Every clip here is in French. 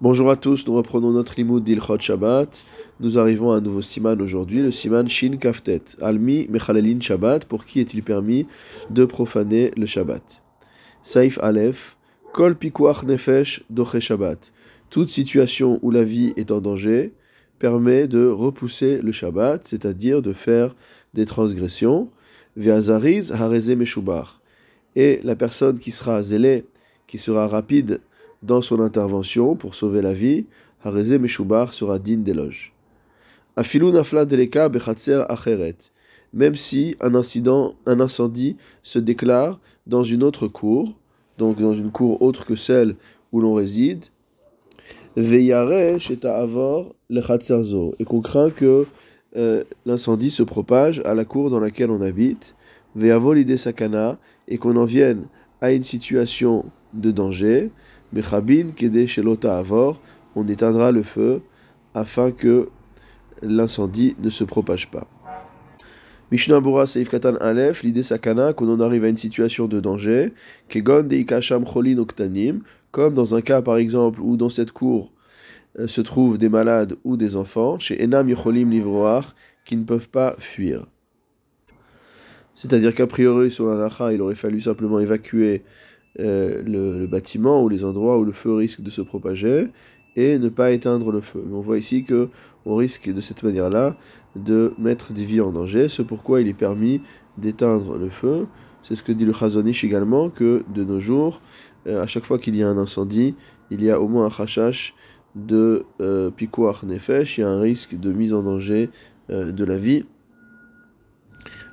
Bonjour à tous, nous reprenons notre limoud d'Ilchot Shabbat. Nous arrivons à un nouveau siman aujourd'hui, le siman Shin Kaftet. Almi Mechalalin Shabbat, pour qui est-il permis de profaner le Shabbat? Saif Aleph, Kol Pikuach Nefesh Doche Shabbat. Toute situation où la vie est en danger permet de repousser le Shabbat, c'est-à-dire de faire des transgressions. Ve'azariz Hareze Meshubar. Et la personne qui sera zélée, qui sera rapide dans son intervention pour sauver la vie, Hareze Meshubar sera digne d'éloge. Afilu nafla deleka bechatzer acheret. Même si un incident, un incendie se déclare dans une autre cour, donc dans une cour autre que celle où l'on réside, avor lechatzerzo, et qu'on craint que euh, l'incendie se propage à la cour dans laquelle on habite, et qu'on en vienne à une situation de danger, Bechabin kede shelota avor, on éteindra le feu afin que l'incendie ne se propage pas. Mishnah Bora Seif Katan Aleph, l'idée sakana, qu'on en arrive à une situation de danger, kegon de ikasham cholin oktanim, comme dans un cas par exemple où dans cette cour euh, se trouvent des malades ou des enfants, chez enam yicholim livroar, qui ne peuvent pas fuir. C'est-à-dire qu'a priori, sur la il aurait fallu simplement évacuer euh, le, bâtiment ou les endroits où le feu risque de se propager et ne pas éteindre le feu. On voit ici que on risque de cette manière-là de mettre des vies en danger, c'est pourquoi il est permis d'éteindre le feu. C'est ce que dit le Chazonish également, que de nos jours, euh, à chaque fois qu'il y a un incendie, il y a au moins un chachash de euh, nefesh, il y a un risque de mise en danger euh, de la vie.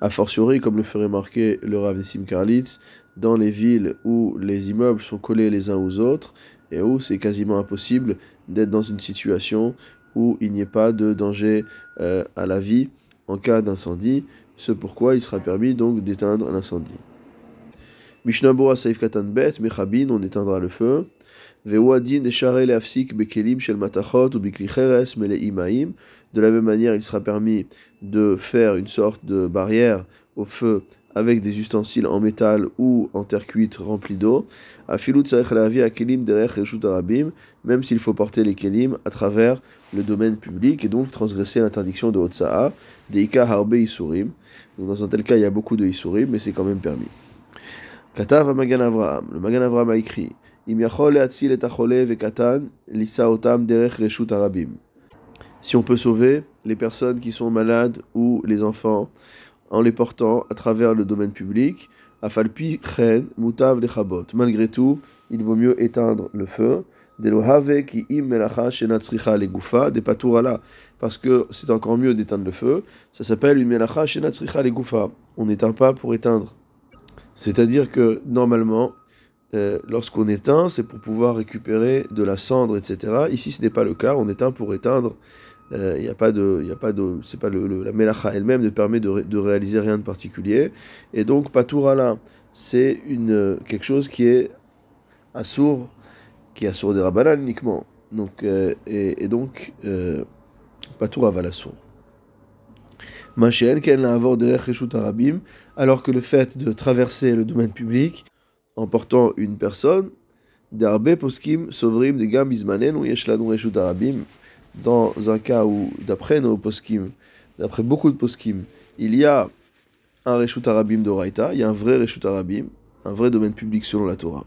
A fortiori, comme le ferait marquer le Rav Nissim Karlitz, dans les villes où les immeubles sont collés les uns aux autres et où c'est quasiment impossible d'être dans une situation où il n'y ait pas de danger euh, à la vie en cas d'incendie, ce pourquoi il sera permis donc d'éteindre l'incendie. Mishnah Bora Saif Katan Bet, Mechabin, on éteindra le feu. Vewadin Bekelim Shel Matachot ou Bikli Mele Imaim. De la même manière, il sera permis de faire une sorte de barrière au feu avec des ustensiles en métal ou en terre cuite remplis d'eau. Même s'il faut porter les kelim à travers le domaine public et donc transgresser l'interdiction de Otsa'a, des Ika Harbe Isurim. Dans un tel cas, il y a beaucoup de Isurim, mais c'est quand même permis. Katav Magan Avraham. Le Magan Avraham a écrit Si on peut sauver les personnes qui sont malades ou les enfants en les portant à travers le domaine public, afalpi chen mutav lechabot. Malgré tout, il vaut mieux éteindre le feu. Ki im des patourala, parce que c'est encore mieux d'éteindre le feu. Ça s'appelle une melacha shenatzricha legufa. On n'éteint pas pour éteindre. C'est-à-dire que normalement, euh, lorsqu'on éteint, c'est pour pouvoir récupérer de la cendre, etc. Ici, ce n'est pas le cas. On éteint pour éteindre il euh, n'y a pas de, pas de, pas le, la melacha elle-même ne permet de, de, réaliser rien de particulier. Et donc patourala, c'est une quelque chose qui est assourd, qui est assourd des rabbanan uniquement. Donc euh, et, et, donc euh, patour sourd. Machen qu'elle n'a avoir arabim, alors que le fait de traverser le domaine public en portant une personne, d'arbe poskim sovrim de gambizmanen ou yeshlanu reshut arabim dans un cas où, d'après nos poskim, d'après beaucoup de poskim, il y a un Reshut Arabim d'Oraita, il y a un vrai Reshut Arabim, un vrai domaine public selon la Torah.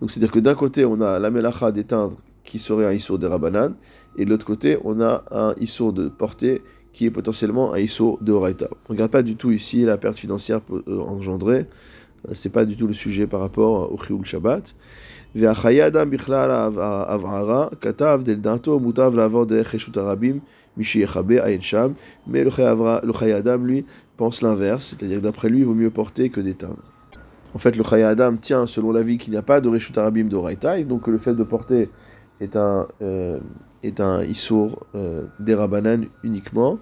Donc c'est-à-dire que d'un côté, on a la Melacha d'éteindre qui serait un Issour de Rabanan, et de l'autre côté, on a un Issour de portée qui est potentiellement un Issour de. On ne regarde pas du tout ici la perte financière euh, engendrée, euh, c'est pas du tout le sujet par rapport au Chioul Shabbat והחיי אדם בכלל הבהרה, כתב דלדעתו מוטב לעבור דרך רשות הרבים, מי שיכבה עין שם, mais le Chaya Adam, lui, pense l'inverse, c'est-à-dire que d'après lui, il vaut mieux porter que d'éteindre. En fait, le Chaya Adam tient, selon l'avis, qu'il n'y a pas de Reshut Arabim de Raita, et donc le fait de porter est un, euh, est un Issour euh, d'Erabanan uniquement,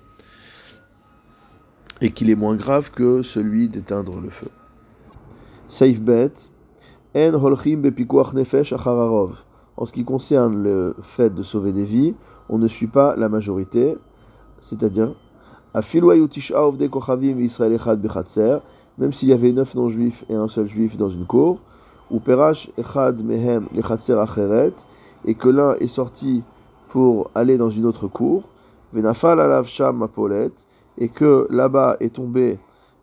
et qu'il est moins grave que celui d'éteindre le feu. Safe bet, en nefesh En ce qui concerne le fait de sauver des vies, on ne suit pas la majorité, c'est-à-dire même s'il y avait neuf non-juifs et un seul juif dans une cour, ou perash echad mehem lechatser acheret, et que l'un est sorti pour aller dans une autre cour, Venafal alav sham et que là-bas est tombé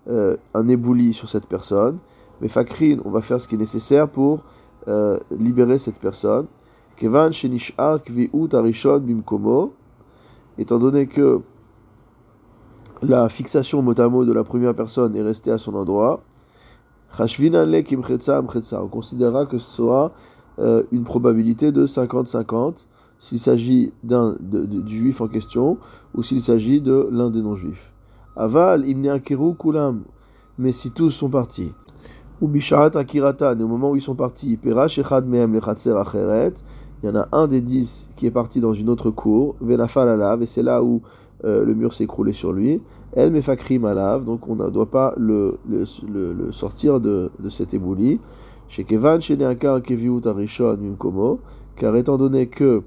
euh, un ébouli sur cette personne, mais fakrin, on va faire ce qui est nécessaire pour euh, libérer cette personne. Kevan shenishar kviut arishon bimkomo, étant donné que la fixation mot à mot de la première personne est restée à son endroit, on considérera que ce sera euh, une probabilité de 50-50 s'il s'agit d'un du juif en question ou s'il s'agit de l'un des non-juifs. Aval, keru kulam, mais si tous sont partis, ou bisharat akiratan, au moment où ils sont partis, perach echad mehem acheret, il y en a un des dix qui est parti dans une autre cour, venafal alav, et c'est là où euh, le mur s'est écroulé sur lui. El mefakrim alav, donc on ne doit pas le, le, le, sortir de, de cet ébouli. Chez Kevan, chez Keviut Arishon Mimkomo, car étant donné que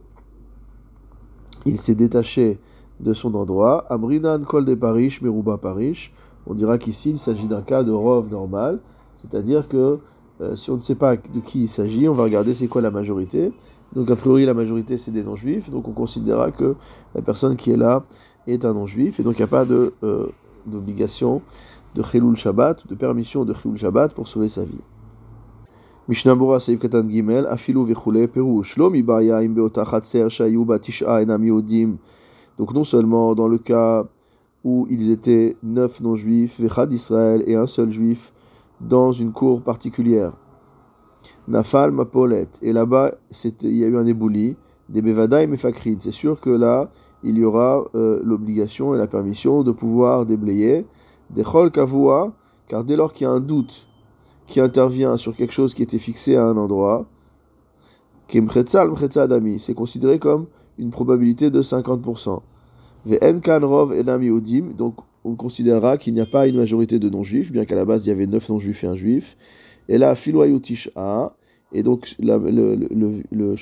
il s'est détaché de son endroit, Amrinan Kol de Parish, Meruba Parish, on dira qu'ici il s'agit d'un cas de rov normal, c'est-à-dire que euh, si on ne sait pas de qui il s'agit, on va regarder c'est quoi la majorité. Donc a priori la majorité c'est des non-juifs, donc on considérera que la personne qui est là est un non-juif, et donc il n'y a pas euh, d'obligation de Chilul Shabbat, de permission de Chilul Shabbat pour sauver sa vie. Chatser Shayu Batisha Enam Yodim. Donc non seulement dans le cas où ils étaient neuf non-juifs, Vechad Israël et un seul juif dans une cour particulière. Nafal Mapolet, et là-bas il y a eu un ébouli, des Bevada et Mefakrid. C'est sûr que là, il y aura euh, l'obligation et la permission de pouvoir déblayer des chol kavua, car dès lors qu'il y a un doute qui intervient sur quelque chose qui était fixé à un endroit, c'est considéré comme une probabilité de 50%. Donc on considérera qu'il n'y a pas une majorité de non-juifs, bien qu'à la base il y avait 9 non-juifs et un juif. Et là, a et donc le, le,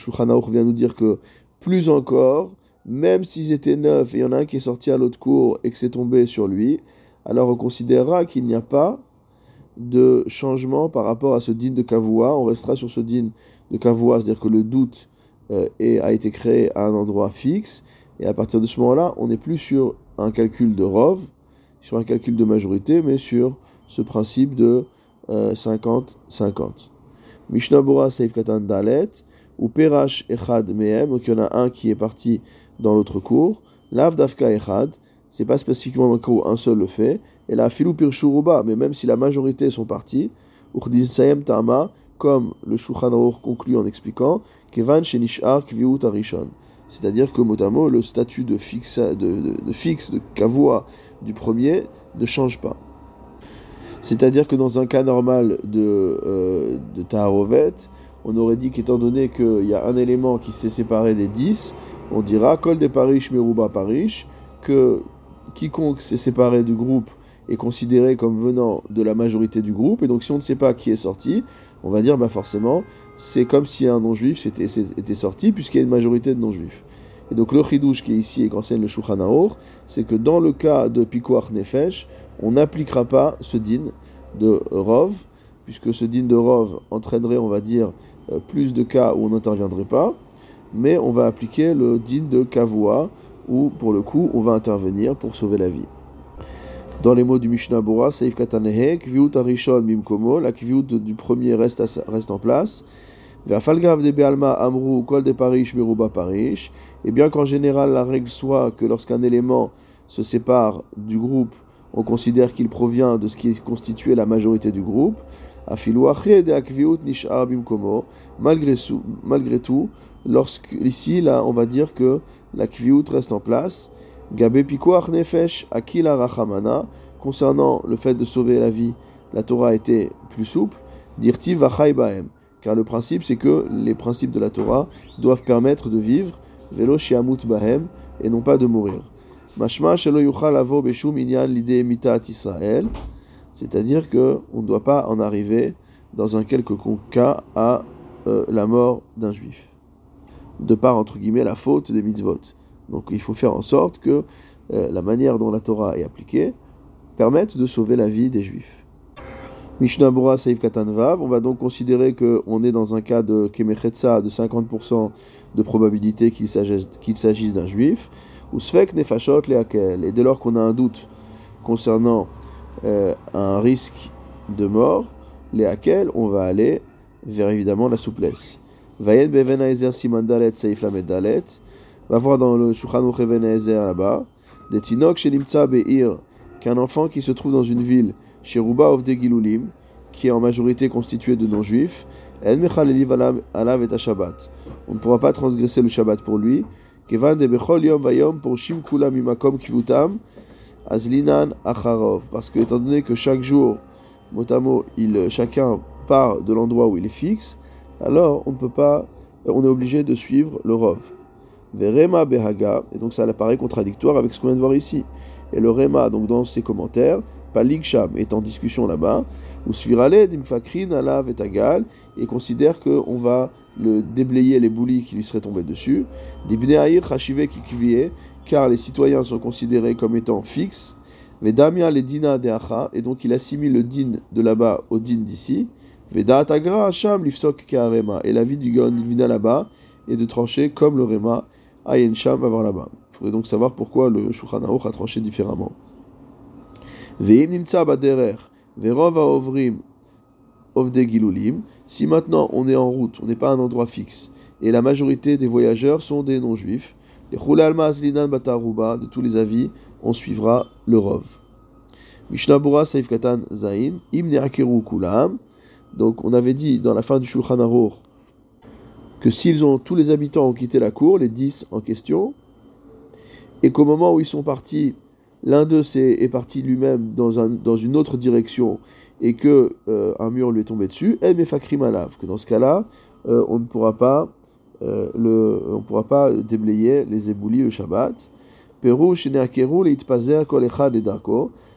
vient nous dire que plus encore, même s'ils étaient neuf et il y en a un qui est sorti à l'autre cour et que c'est tombé sur lui, alors on considérera qu'il n'y a pas de changement par rapport à ce din de Kavua. On restera sur ce din de Kavua, c'est-à-dire que le doute euh, a été créé à un endroit fixe. Et à partir de ce moment-là, on n'est plus sur un calcul de Rov, sur un calcul de majorité, mais sur ce principe de 50-50. Euh, Mishnah Bora Seif Katan Dalet, ou Perash Echad Mehem, donc il y en a un qui est parti dans l'autre cours. Lav Dafka Echad, c'est pas spécifiquement cas où un seul le fait. Et la Filou Pirshuruba, mais même si la majorité sont partis, Sayem Tama, comme le Shulchan conclut en expliquant, Kevan Shenishar Kviut Arishon. C'est-à-dire que mot le statut de fixe de, de, fixe, de kavua du premier ne change pas. C'est-à-dire que dans un cas normal de, euh, de Taharovet, on aurait dit qu'étant donné qu'il y a un élément qui s'est séparé des dix, on dira Kol de Parish Meruba Parish, que quiconque s'est séparé du groupe est considéré comme venant de la majorité du groupe, et donc si on ne sait pas qui est sorti, on va dire bah forcément c'est comme si un non-juif était, était sorti, puisqu'il y a une majorité de non-juifs. Et donc le chidouche qui est ici et qu'enseigne le Shulchan c'est que dans le cas de Pikuach Nefesh, on n'appliquera pas ce din de Rov, puisque ce din de Rov entraînerait, on va dire, euh, plus de cas où on n'interviendrait pas, mais on va appliquer le din de Kavua, où pour le coup on va intervenir pour sauver la vie. Dans les mots du Mishnah Bora, Seif Katanehe, Kviut Arishon Mimkomo, la Kviut du premier reste, reste en place. Amru Kol de Parish Meruba Parish. Et bien qu'en général la règle soit que lorsqu'un élément se sépare du groupe, on considère qu'il provient de ce qui constituait la majorité du groupe. Malgré, malgré tout, lorsque ici, là, on va dire que la kviut reste en place. Gabé nefesh akila rachamana. Concernant le fait de sauver la vie, la Torah était plus souple. Dirti vachai baem. Car le principe, c'est que les principes de la Torah doivent permettre de vivre, velo shiamut bahem, et non pas de mourir. Mashma shelo yuchal avo beshum inyan l'idée mitat Israël. C'est-à-dire que on ne doit pas en arriver dans un quelconque cas à euh, la mort d'un juif. De par, entre guillemets, la faute des mitzvot. Donc il faut faire en sorte que euh, la manière dont la Torah est appliquée permette de sauver la vie des juifs. Mishnah Saif Katanvav, on va donc considérer qu'on est dans un cas de Kemechetza de 50% de probabilité qu'il s'agisse d'un juif, ou Sfek Nefashot Leakel, et dès lors qu'on a un doute concernant euh, un risque de mort, Leakel, on va aller vers évidemment la souplesse. Vayen Beven Simandalet Saif Lamedalet, va voir dans le Shulchan Ezer là-bas, des Tinok Be'ir, qu'un enfant qui se trouve dans une ville, chez Ruba of Gilulim, qui est en majorité constitué de non-juifs, on ne pourra pas transgresser le Shabbat pour lui. Parce que, étant donné que chaque jour, motamo, il, chacun part de l'endroit où il est fixe, alors on ne peut pas, on est obligé de suivre le Rov. Verema et donc ça apparaît contradictoire avec ce qu'on vient de voir ici. Et le Rema, donc dans ses commentaires, Paligsham est en discussion là-bas, ou Svirale d'Imfakrin Alav et et considère qu'on va le déblayer les boulis qui lui seraient tombés dessus. D'Ibneaïr Hashive Kikvie, car les citoyens sont considérés comme étant fixes. Vedamia les dina de et donc il assimile le din de là-bas au din d'ici. Veda Tagra Hacham Lifsok Kearema, et la vie du Ilvina là-bas est de trancher comme le Rema Ayen Sham va voir là-bas. Il faudrait donc savoir pourquoi le Shulchan a tranché différemment. Si maintenant on est en route, on n'est pas à un endroit fixe, et la majorité des voyageurs sont des non-juifs, de tous les avis, on suivra le Rov. Mishnabura Saif Katan Zain, Im Kulam. Donc on avait dit dans la fin du Shulchan Aruch que s'ils ont tous les habitants ont quitté la cour, les dix en question, et qu'au moment où ils sont partis, l'un d'eux est, parti lui-même dans, un, dans une autre direction et que euh, un mur lui est tombé dessus, et Mefakrim que dans ce cas-là, euh, on ne pourra pas euh, le, on pourra pas déblayer les éboulis le Shabbat.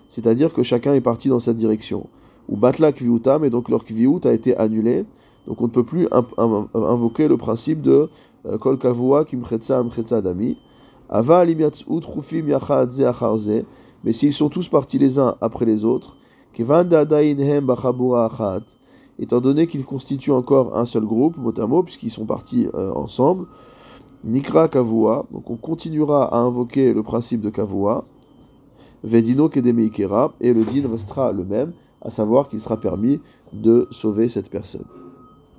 C'est-à-dire que chacun est parti dans cette direction. Ou batla kviutam, et donc leur kviut a été annulé. Donc on ne peut plus invoquer le principe de kol kavua kimchetza dami. Mais s'ils sont tous partis les uns après les autres, étant donné qu'ils constituent encore un seul groupe, mot puisqu'ils sont partis euh, ensemble, Nikra Kavua, donc on continuera à invoquer le principe de Kavua, Vedino Kedemeikera, et le din restera le même, à savoir qu'il sera permis de sauver cette personne.